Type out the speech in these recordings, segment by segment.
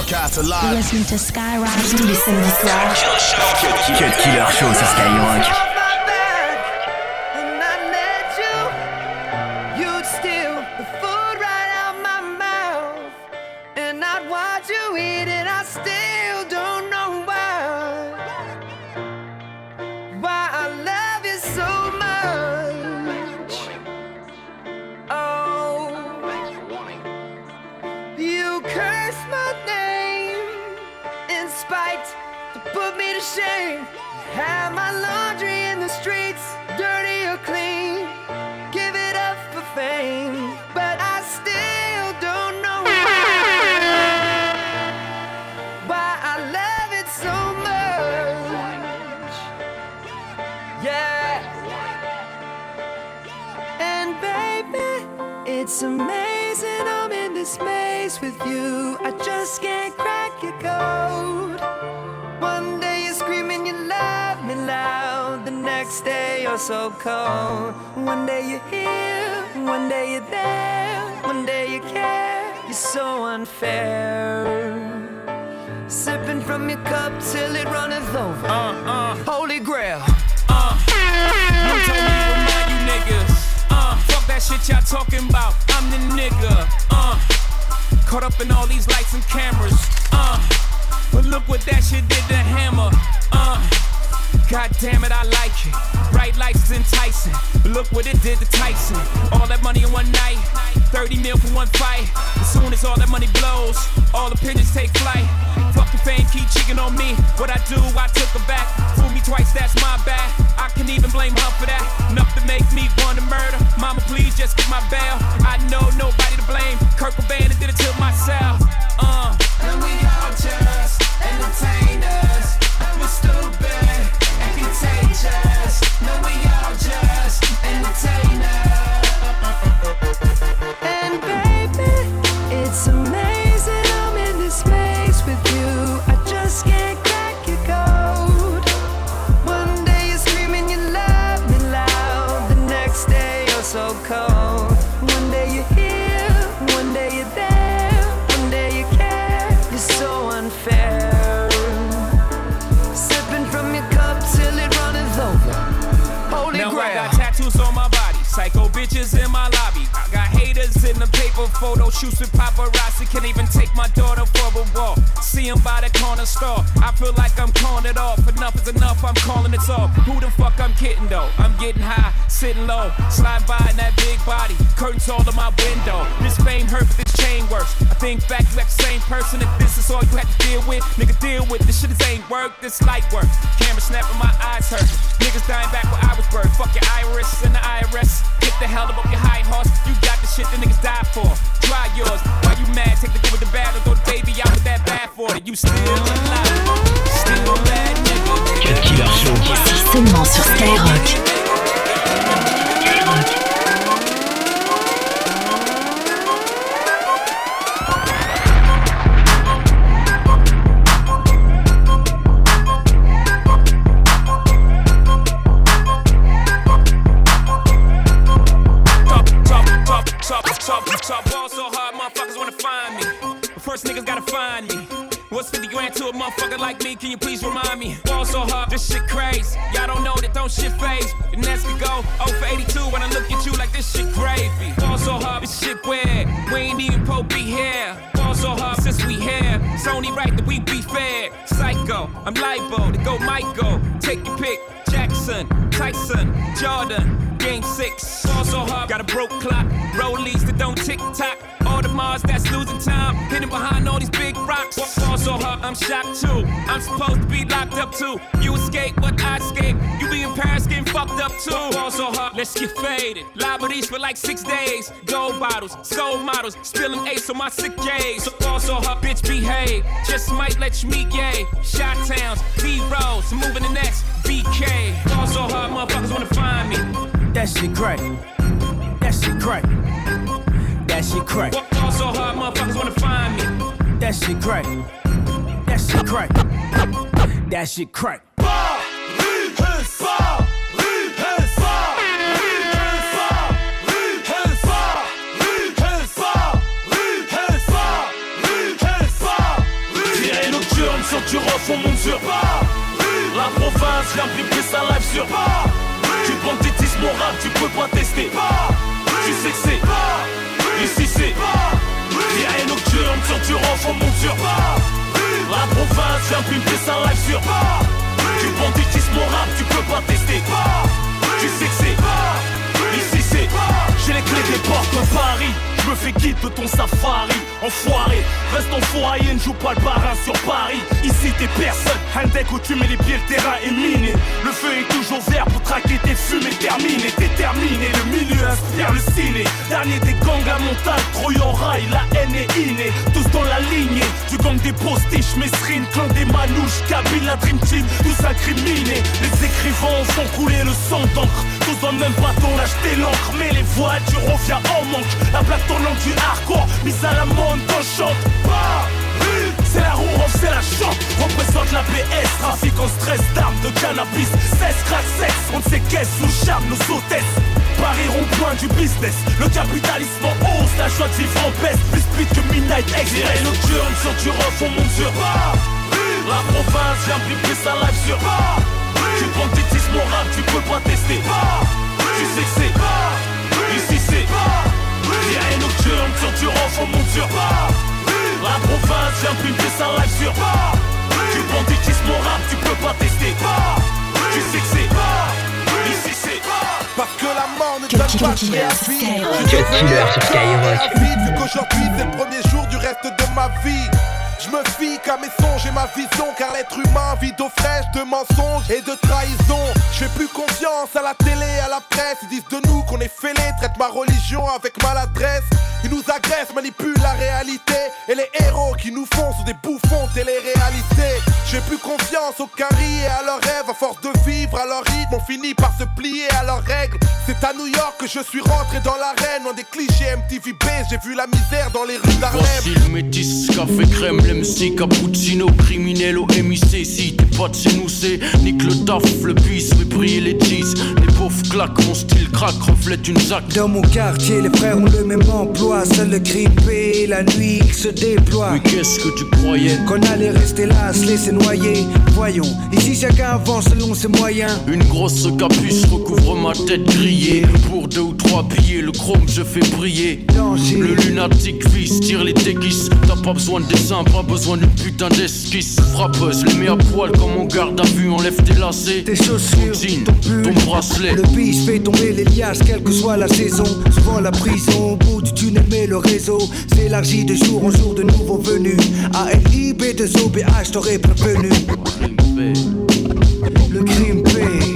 broadcast alive. You're listening to Skyrock. Tous les samedis soirs. Cut Killer Show sur Skyrock. So cold. One day you're here, one day you're there, one day you care. You're so unfair. Sipping from your cup till it runneth over. Uh, uh, Holy grail. uh. You told me to remind you niggas. Uh, fuck that shit y'all talking about. I'm the nigga. Uh, caught up in all these lights and cameras. Uh, but look what that shit did to Hammer. Uh, God damn it, I like it. Bright lights is enticing. Look what it did to Tyson. All that money in one night. 30 mil for one fight. As soon as all that money blows, all opinions take flight. Fucking fame keep cheating on me. What I do, I took her back. Fool me twice, that's my bad. I can even blame her for that. Enough to make me want to murder. Mama, please just get my bail. I know nobody to blame. Kurt Cobain did it to myself. Uh. And we all just entertainers. And we're stupid. No, we shoots with paparazzi. Can't even take my daughter for a walk. See 'em by the corner store. I feel like I'm calling it off. Enough is enough, I'm calling it off. Who the fuck kidding though? I'm getting high, sitting low, slide by in that big body. Curtains all in my window. This fame hurt, but this chain works. I think back, you act the same person. If this is all you had to deal with, nigga, deal with this shit. This ain't work, this light work. Camera snapping, my eyes hurt. Niggas dying back where I was birthed. Fuck your iris and the IRS. Get the hell up off your high horse. You got the shit the niggas die for. Try yours. Why you mad? Take the good with the bad and throw the baby out with that bad for it. You still alive. Still bad nigga. Cut Killer Show. Ici seulement sur Skyrock. Top, top, top, top, top, top, ball so hard, motherfuckers wanna find me. But first niggas gotta find me. What's 50 grand to a motherfucker like me? Can you please remind me? Ball so hard, this shit crazy. Y'all don't know that don't shit phase. The next we go 0 for 82 when I look at you like this shit gravy. Ball so hard, this shit weird. We ain't even po be here. Ball so hard since we here. It's only right that we be fair. Psycho, I'm libo to go Michael. Take your pick. Jackson, Tyson, Jordan, Game 6. Ball so hard, got a broke clock. Rollies that don't tick tock. All the Mars that's losing time. Hidden behind all these big rocks. Ball so hard, I'm shocked too. I'm supposed to be locked up too. You escape, but I escape. You be in Paris getting fucked up too. Ball so hard, let's get faded. Liberties for like six days. Gold bottles, soul models. Spilling ace on my sick days. So ball so hard, bitch behave. Just might let you meet gay. Shot towns, B rolls, moving the next BK. Ball so hard, motherfuckers wanna find me. That shit crack. That shit crack. That shit crack. Ball so hard, motherfuckers wanna find me. That shit crack. That shit crack. That shit crack. sur du ref, on monte sur Paris La province vient piper sa live sur Paris Du banditisme au rap, tu peux pas tester. Tu sais que c'est Paris Ici c'est Paris Rien nocturne sur du ref, on monte sur Paris La province vient piper sa live sur Du banditisme au rap, tu peux pas tester. Tu sais que c'est Paris Ici c'est J'ai les clés des portes de Paris je me fais guide de ton safari, enfoiré. Reste en foyer, ne joue pas le parrain sur Paris. Ici t'es personne, un deck où tu mets les pieds, le terrain est miné. Le feu est toujours vert pour traquer tes fumées terminé. T'es terminé, le milieu inspire le ciné. Dernier des gangs à montagne, en rail, la haine est innée. Tous dans la lignée, du gang des postiches, Mesrine, clan des manouches, la Dream Team, tous incriminés. Les écrivains font couler le sang d'encre. Tous dans le même bateau, l'acheter l'encre. Mais les voitures reviennent en manque. La plaque tournante du hardcore, mise à la quand je chante. Paris, c'est la roue, c'est la chante. Représente la PS, trafic en stress d'armes, de cannabis. Cesse, crack, sexe, on qu'est-ce, nous charme, nos hôtesses. Paris rond-point du business, le capitalisme en hausse, la joie de vivre en baisse, plus speed que Midnight Express. nocturne sur du ref, on monte sur Paris. La province vient piper sa live sur Paris. Du banditisme au rap, tu peux pas tester. Tu sais que c'est Paris. Ici c'est Paris. Rien nocturne sur du ref, on monte sur. La province vient piper sa live sur Paris. Du banditisme au rap, tu peux pas tester. Tu sais que c'est Paris. Ici c'est Paris. Parce que la mort ne donne pas de sur. Skyrock. Je Cut Killer sur Skyrock. à vie, vu qu'aujourd'hui c'est le premier jour du Je me fie qu'à mes songes et ma vision, car l'être humain vit d'eau fraîche, de mensonges et de trahison. Je fais plus confiance à la télé, à la presse. Ils disent de nous qu'on est fêlés, traitent ma religion avec maladresse. Ils nous agressent, manipulent la réalité. Et les héros qui nous font sont des bouffons télé-réalité. J'ai plus confiance aux caries et à leurs rêves. À force de vivre à leur rythme, on finit par se plier à leurs règles. C'est à New York que je suis rentré dans l'arène. Dans des clichés MTV j'ai vu la misère dans les rues d'Harlem. Voici métis, café crème, l'MC, cappuccino, criminel au MIC. Si t'es pas de chez nous, c'est nique le taf, le bis, mais briller les cheese. Les pauvres claquent, mon style craque, reflète une zac. Dans mon quartier, les frères ont le même emploi. Seul le grippé, la nuit il se déploie. Mais qu'est-ce que tu croyais? Qu'on allait rester là, se laisser noyer. Voyons, ici chacun avance selon ses moyens. Une grosse capuche recouvre ma tête grillée. Pour deux ou trois billets, le chrome je fais briller. Danger. Le lunatique vise, tire les déguises. T'as pas besoin de dessin, pas besoin d'une putain d'esquisse. Frappeuse, les mets à poil comme on garde à vue, enlève tes lacets. Tes chaussures, Ton jean, ton pull, ton bracelet. Le biche fait tomber les liasses, quelle que soit la saison. Souvent la prison, au bout du tunnel, mais le réseau s'élargit de jour en jour de nouveaux venus. ALIB, 2 OBH, t'aurais prévenu. Le crime paye.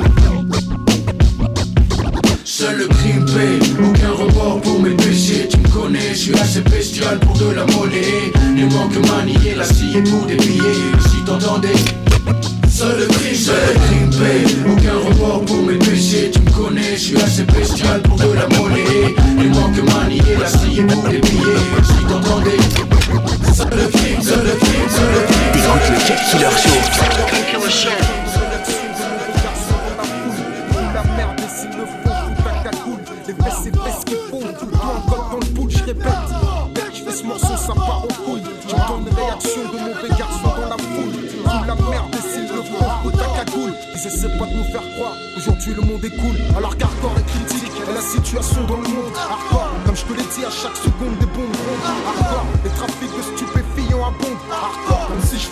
Seul le crime paye, aucun remords pour mes péchés Tu me connais, je suis assez bestial pour de la monnaie Les manques manier, la scie pour des billets Si t'entendais Seul le crime, seul le crime paye Aucun remords pour mes péchés. Tu me connais, je suis assez bestial pour de la monnaie. Les manques manier, la scie pour des billets. Si t'entendais. Seul le crime, seul le crime, seul le crime. T'écoutes le Cut Killer Show. Les fesses et fesses qui font tout le temps, dans le pool, je répète. Ils pas de nous faire croire. Aujourd'hui, le monde est cool. Alors qu'hardcore est critique, et la situation dans le monde. Hardcore, comme je te l'ai dit, à chaque seconde, des bombes rondes. Hardcore, les trafics de stupéfiants abondent. Hardcore,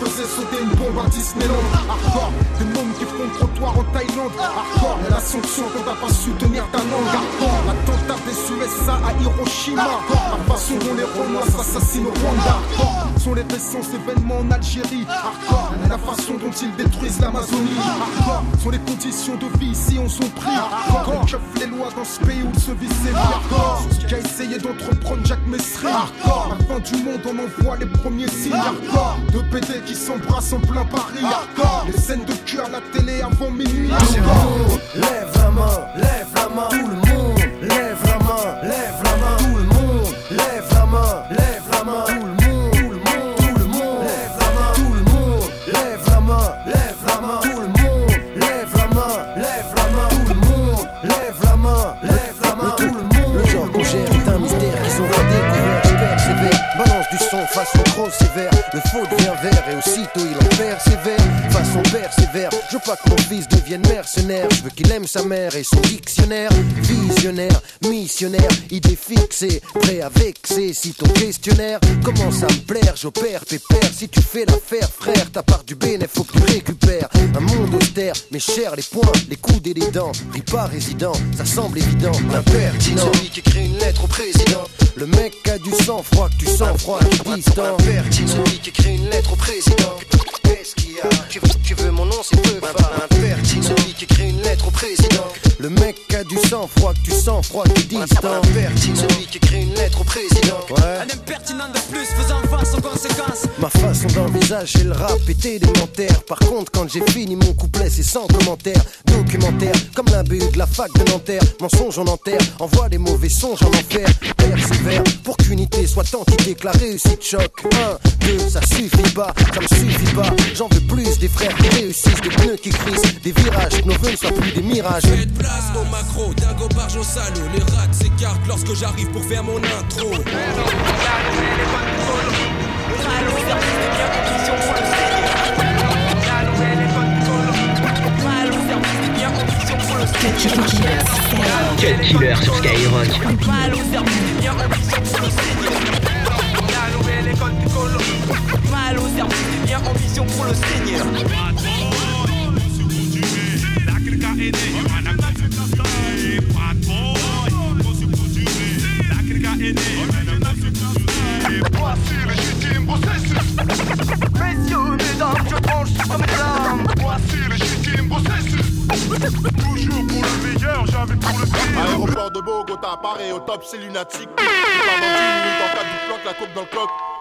faisais sauter une bombe à Disneyland. Hardcore, des mômes qui font trottoir en Thaïlande. Hardcore, la sanction quand t'as pas su tenir ta langue. Hardcore, l'attentat des USA à Hiroshima. La façon dont les Romains s'assassinent au Rwanda. Hardcore, sont les récents événements en Algérie. Hardcore, la façon dont ils détruisent l'Amazonie. Hardcore, sont les conditions de vie ici on sont pris. Hardcore, les lois dans ce pays où se vit vies. Hardcore, ce qu'a essayé d'entreprendre Jacques Messry. Hardcore, la fin du monde on en voit les premiers signes. Hardcore, deux PD qui s'embrassent en plein Paris. Hardcore, les scènes de cul à la télé avant minuit. Hardcore, Lève la main, lève la main, tout le monde. Pas que mon fils devienne mercenaire. Je veux qu'il aime sa mère et son dictionnaire. Visionnaire, missionnaire, idée fixée, prêt à vexer. Si ton questionnaire commence à me plaire, j'opère pépère. Si tu fais l'affaire, frère, ta part du bénéfice, faut que tu récupères. Un monde austère, mais cher les poings, les coudes et les dents. Ris pas résident, ça semble évident. L'impertinent, celui qui écrit une lettre au président. Le mec a du sang froid, que tu sens froid, qui distant. L'impertinent, celui qui écrit une lettre au président. Qu'est-ce qu'il y a tu veux, tu veux mon nom, c'est peu celui qui écrit une lettre au président. Le mec a du sang froid, que tu sens froid, distant. Impertinent, celui qui écrit une lettre au président. Ouais. Un impertinent de plus faisant face aux conséquences. Ma façon d'envisager le rap est élémentaire. Par contre, quand j'ai fini mon couplet, c'est sans commentaire. Documentaire, comme la BU de la fac de Nanterre. Mensonge en enterre, envoie les mauvais songes en enfer. Persévère pour qu'unité soit entité, que la réussite choque. Un, deux, ça suffit pas, ça me suffit pas. J'en veux plus des frères qui réussissent, des pneus qui crissent, des virages, que nos vœux ne soient plus des mirages. Place au macro, dingo barge au salaud. Les rats s'écartent lorsque j'arrive pour faire mon intro.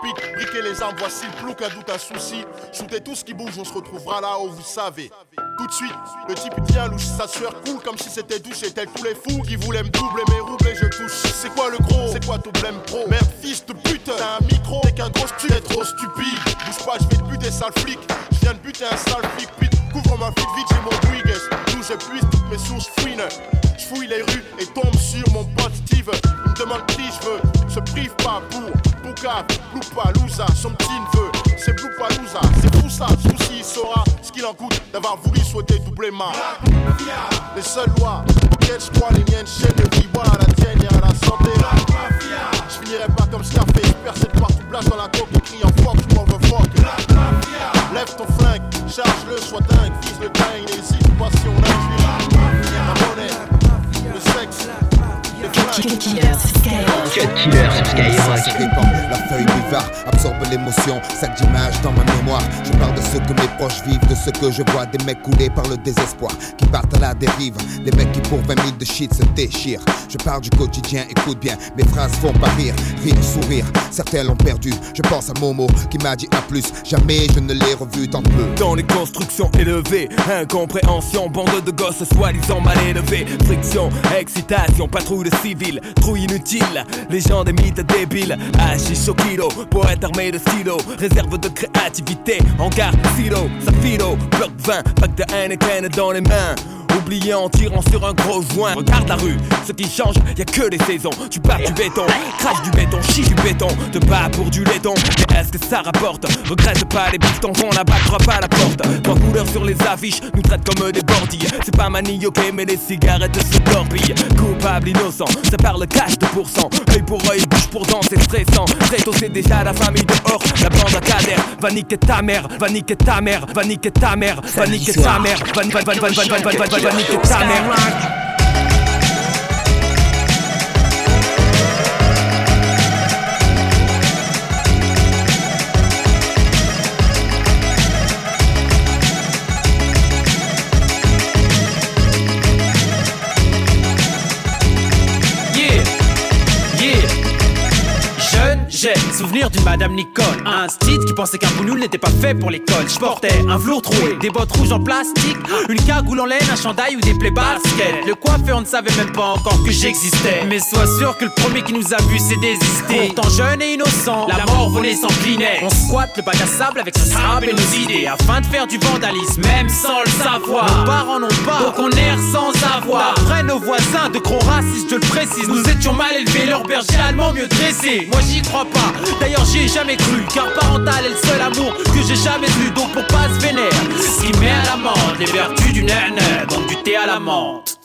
Pique, briquez les armes, voici le plouc, un doute, un souci. Shootez tout ce qui bouge, on se retrouvera là où vous savez. Tout de suite, le type il tient louche, sa sueur coule comme si c'était douche. Et tel tous les fous qui voulaient me doubler mes roubles et je touche. C'est quoi le gros? C'est quoi ton blême pro? Merde, fils de pute, t'as un micro, t'es qu'un gros stu, t'es trop stupide. Bouge pas, je vais te buter, sale flic. Je viens de buter un sale flic. Couvre ma flic vite, j'ai mon Wiggles. Je puise toutes mes sources fouines. Je fouille les rues et tombe sur mon pote Steve. Il me demande qui je veux, se prive pas pour Boucave, Loupalouza, son petit neveu. C'est Loupalouza, c'est fou ça, souci il saura ce qu'il en coûte d'avoir voulu souhaiter doubler ma. Les seules lois auxquelles je crois, les miennes, chaîne de vie, voilà la tienne et à la santé. Je finirai pas comme Scarface, percé de partout, place dans la coque et crie en fuck, je m'en veux fuck. Lève ton flingue, charge-le, sois dingue, Yeah. Répand, la feuille buvard absorbe l'émotion, sac d'images dans ma mémoire. Je parle de ce que mes proches vivent, de ce que je vois, des mecs coulés par le désespoir, qui partent à la dérive, des mecs qui pour 20 000 de shit se déchirent. Je parle du quotidien, écoute bien, mes phrases font pas rire, rire, sourire. Certains l'ont perdu, je pense à Momo qui m'a dit à plus, jamais je ne l'ai revu tant peu. Dans les constructions élevées, incompréhension, bande de gosses soi-disant mal élevés, friction, excitation, patrouille de civils, trouille inutile, les gens des mythes débiles, hashish au kilo, poète armé de stylo, réserve de créativité, hangar, silo, safilo, bloc 20, pack de Heineken dans les mains. Oublié en tirant sur un gros joint. Regarde la rue, ce qui change, y a que les saisons. Tu pars du béton, crache du béton, chie du béton. Te bats pour du laiton, mais est-ce que ça rapporte? Regrette pas les pistons, on n'abattra pas la porte. Trois couleurs sur les affiches, nous traitent comme des bandits. C'est pas manioqué, mais les cigarettes se torpillent. Coupable, innocent, ça parle cash de pourcent. Œil pour œil, bouche pour dent, c'est stressant. Prêt c'est déjà la famille dehors, la bande à Kader. Va niquer ta mère, va niquer ta mère, va niquer ta mère, va niquer ta mère, va niquer ta mère. D'une Madame Nicole. Un style qui pensait qu'un boulot n'était pas fait pour l'école. Je portais un velours troué, des bottes rouges en plastique, une cagoule en laine, un chandail ou des plaies basket. Le coiffeur ne savait même pas encore que j'existais. Mais sois sûr que le premier qui nous a vu s'est désisté. Pourtant jeune et innocent, la mort volait s'inclinait. On squatte le bac à sable avec son sable et nos idées afin de faire du vandalisme, même sans le savoir. Nos parents n'ont pas, donc on erre sans avoir. Après nos voisins de gros racistes, je le précise, nous étions mal élevés, leur berger allemand mieux dressé. Moi j'y crois pas. D'ailleurs j'y ai jamais cru Car parental est le seul amour que j'ai jamais vu Donc pour pas se vénère Ce qui met à l'amende les vertus du nene Donc du thé à la menthe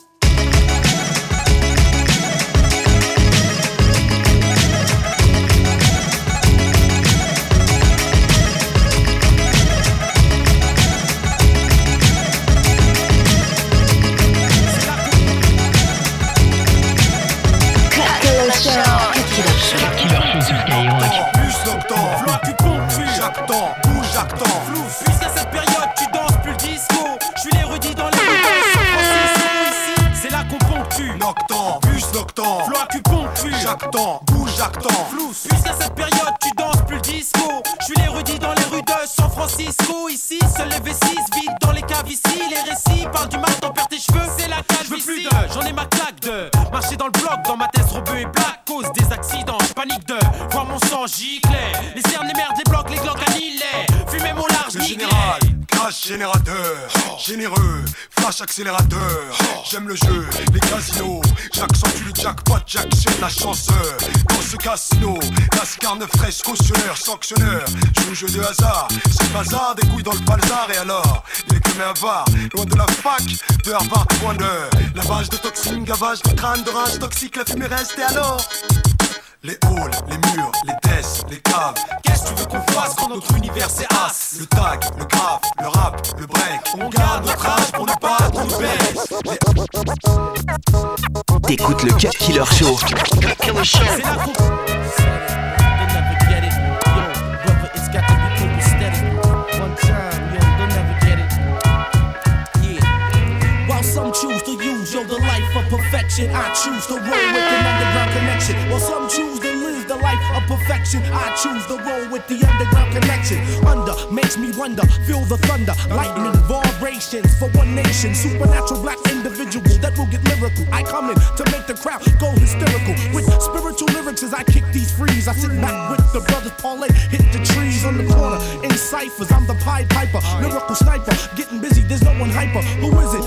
ponctues Chaque temps, bouge chaque temps Flou, Puisqu'à cette période tu danses plus le disco. Je suis l'érudit dans les rues de San Francisco. Ici, seul les V6 vide dans les caves. Ici Les récits parlent du mal, t'en perds tes cheveux. C'est la cage, je veux plus de, j'en ai ma claque de. Marcher dans le bloc, dans ma tête rebeu et black. Cause des accidents, je panique de. Voir mon sang gicler générateur Généreux, flash accélérateur. J'aime le jeu, les casinos. J'accentue le jackpot, j'actionne la chanceur Dans ce casino, Lascarne fraîche, cautionneur, sanctionneur. Joue jeu de hasard, c'est bazar Des couilles dans le balzar et alors Les que avare, loin de la fac De Harvard Wonder Lavage de toxines, gavage de crâne, de rage toxique La fumée reste. Et alors? Les halls, les murs, les desks, les caves. Qu'est-ce que tu veux qu'on fasse quand notre univers c'est as Le tag, le graphe, le rap, le break. On garde notre âge pour ne pas qu'on nous baisse. T'écoutes le Cut Killer Show. C'est là qu'on I choose to roll with an underground connection. While some choose to live the life of perfection, I choose to roll with the underground connection. Under makes me wonder, feel the thunder, lightning vibrations for one nation, supernatural black individuals that will get lyrical. I come in to make the crowd go hysterical with spiritual lyrics as I kick these frees. I sit back with the brothers parlay, hit the trees on the corner in ciphers. I'm the Pied Piper, lyrical sniper, getting busy. There's no one hyper. Who is it?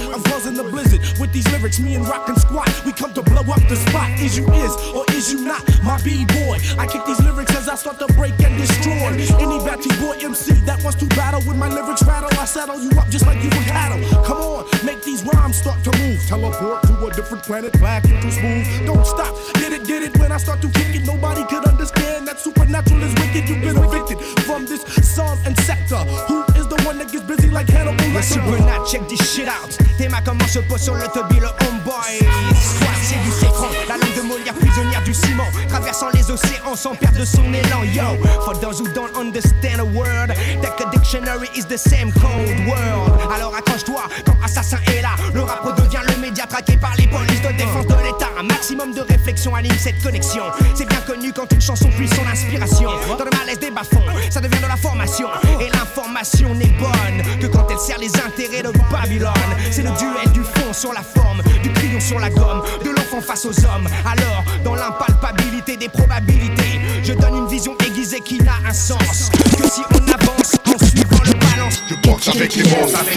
These lyrics. Me and Rock and Squat, we come to blow up the spot. Is you is or is you not my b-boy? I kick these lyrics as I start to break and destroy any batty boy MC that wants to battle with my lyrics rattle. I settle you up just like you were cattle. Come on, make these rhymes start to move. Teleport to a different planet, back into smooth. Don't stop, get it, get it. When I start to kick it, nobody could understand that supernatural is wicked. You've been evicted from this song and sector. Who is the one that gets busy like Hannibal Lecter? Supernat, check this shit out. Mains comment se posent sur le toby, le homeboy. Squat, c'est du sécran. La langue de Molière, prisonnière du ciment. Traversant les océans sans perdre son élan. Yo, for those who don't understand a word, take a dictionary is the same cold world. Alors accroche-toi quand Assassin est là. Le rap redevient le média traqué par les polices de défense de l'État. Un maximum de réflexion anime cette connexion. C'est bien connu quand une chanson puise son inspiration. Dans le malaise des bas-fonds, ça devient de la formation. Et l'information n'est bonne que quand elle sert les intérêts de Babylone. C'est le duel du fond sur la forme, du crayon sur la gomme, de l'enfant face aux hommes. Alors, dans l'impalpabilité des probabilités, je donne une vision aiguisée qui n'a un sens que si on avance en suivant le balance. Je boxe avec les commence avec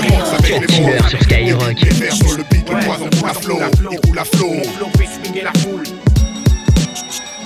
les sur Skyrock. Les vers sur le beat, le poison coule à flot, il coule à flot.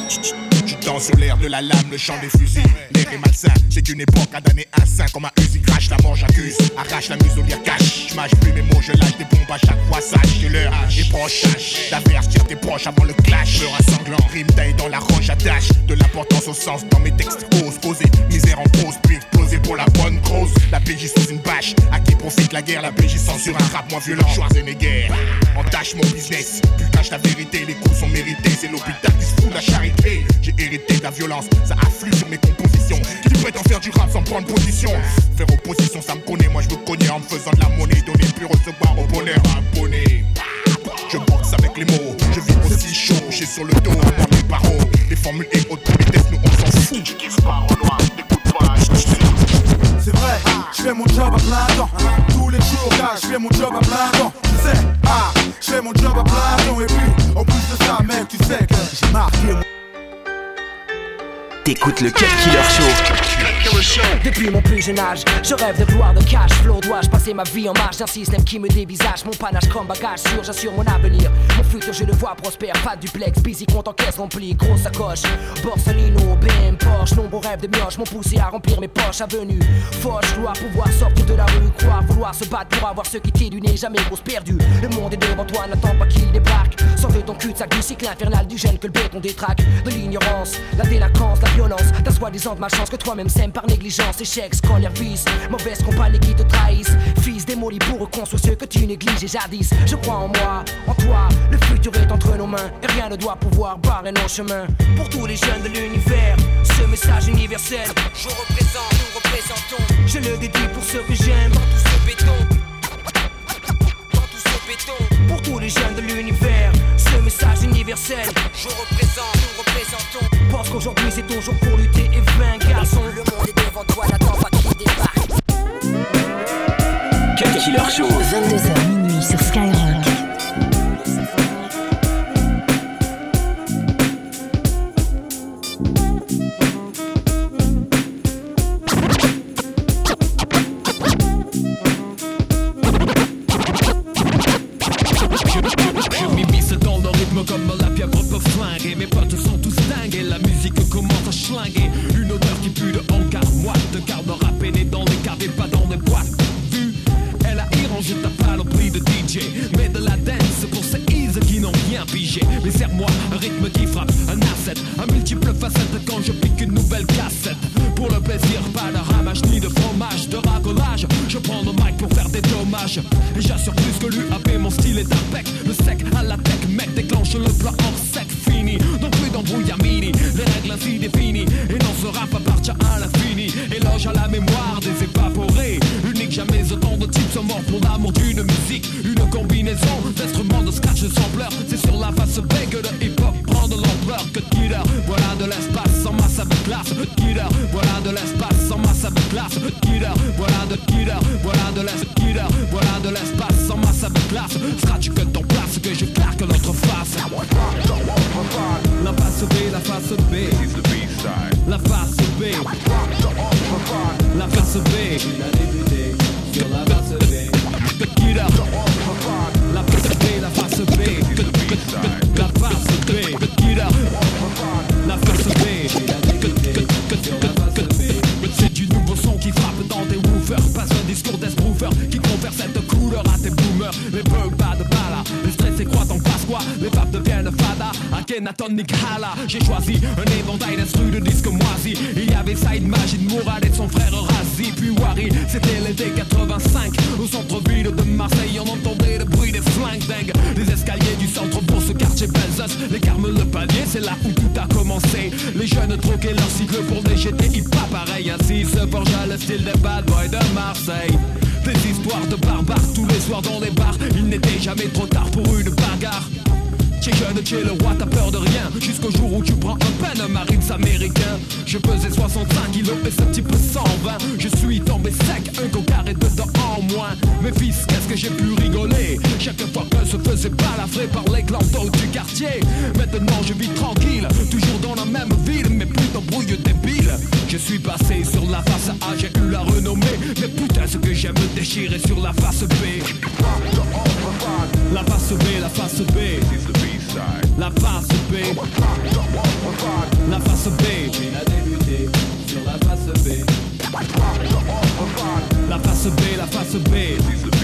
Tu sur l'air de la lame, le chant des fusils. L'air est malsain, c'est une époque à damner un saint comme un Uzi crash, la mort j'accuse. Arrache la muselière cache, je mâche plus mes mots, je lâche des bombes à chaque fois, sache que l'heure est proche. D'averse, tire tes proches avant le clash. Meurt à sanglant, rime taille dans la roche, attache de l'importance au sens dans mes textes. Ose poser, misère en pause, puis exploser pour la bonne cause. La PJ sous une bâche, à qui profite la guerre, la PJ censure un rap moins violent. Schwarzenegger, entache mon business, plus cache la vérité, les coups sont mérités, c'est l'hôpital qui se fout de la charité. J'ai hérité de la violence, ça afflue sur mes compositions. Lui prétend faire du rap sans prendre position? Faire opposition, ça me connaît, moi je me connais en me faisant de la monnaie, donner puis recevoir au bonheur abonné. Je boxe avec les mots, je vis aussi chaud, j'ai sur le dos, moi mes barreaux. Les formules et haute vitesse, nous on s'en fout. Fais mon job à plein temps. Tous les jours, là, je fais mon job à plein temps. Tu sais, ah, je fais mon job à plein temps. Et puis, en plus de ça, mec, tu sais que j'ai marqué. T'écoutes le Cut Killer Show. Depuis mon plus jeune âge, je rêve de gloire, de cash flow. Dois-je passer ma vie en marge d'un système qui me dévisage Mon panache comme bagage sûr, j'assure mon avenir. Mon futur, je le vois prospère. Pas duplex, busy, compte en caisse remplie. Grosse sacoche, Borsalino, BM, Porsche. Nombreux rêves de mioche m'ont poussé à remplir mes poches. Avenue, Foch, gloire, pouvoir sortir de la rue. Croire, vouloir se battre pour avoir ce qui t'est du nez. Jamais grosse perdue. Le monde est devant toi, n'attends pas qu'il débarque. Sors ton cul-de-sac du cycle infernal du gène que le béton détraque. De l'ignorance, la délinquance, la violence. T'as soi-disant de malchance que toi-même sème par négligence. Échec, scolaire, vice. Mauvaise compagnie qui te trahissent. Fils démoli pour reconstruire ce que tu négliges jadis. Je crois en moi, en toi. Le futur est entre nos mains. Et rien ne doit pouvoir barrer nos chemins. Pour tous les jeunes de l'univers, ce message universel. Je représente, nous représentons. Je le dédie pour ceux que j'aime. Dans tout ce béton. Dans tout ce béton. Pour tous les jeunes de l'univers, ce message universel. Je représente, nous représentons. Pense qu'aujourd'hui c'est ton jour pour lutter et vaincre. Garçon, le devant toi, débarque. Cut Killer Show. 22h minuit sur Skyrock. Rap appartient à l'infini. Éloge à la mémoire des évaporés. Unique, jamais autant de types sont morts pour l'amour d'une musique. Une combinaison d'instruments de scratch de sampleur C'est sur la face B que le hip-hop. Prend de l'ampleur Que de killer, voilà de l'espace en masse avec classe. Killer, voilà de l'espace en masse avec classe. Killer, voilà de killer, voilà de l'espace Killer, voilà de l'espace en masse avec classe. Scratch que ton place, que je claque notre face. La face B, la face B La face B La face B Nick Hala J'ai choisi un éventail d'instrus de disques moisis. Il y avait Saïd Majid Mourad et son frère Razi. Puis Wari C'était l'été 85 Au centre-ville de Marseille On entendait le bruit des flingues dingues. Les escaliers du centre pour ce quartier Belzos. Les carmes le palier c'est là où tout a commencé. Les jeunes troquaient leur cycle pour des GTI pas pareil Ainsi se forgea le style des bad boys de Marseille. Des histoires de barbares tous les soirs dans les bars. Il n'était jamais trop tard pour une bagarre T'es jeune, t'es le roi, t'as peur de rien? Jusqu'au jour où tu prends un pen marines américain. Je pesais 65 kilos et ce type 120 Je suis tombé sec, un coca et dedans en moins. Mes fils, qu'est-ce que j'ai pu rigoler? Chaque fois que se faisait balafrer par les clandos du quartier. Maintenant je vis tranquille, toujours dans la même ville Mais plus d'embrouille débile. Je suis passé sur la face A, j'ai eu la renommée. Mais putain ce que j'aime déchirer sur la face B La face B, la face B. La face B. Il a débuté sur la face B. La face B, la face B.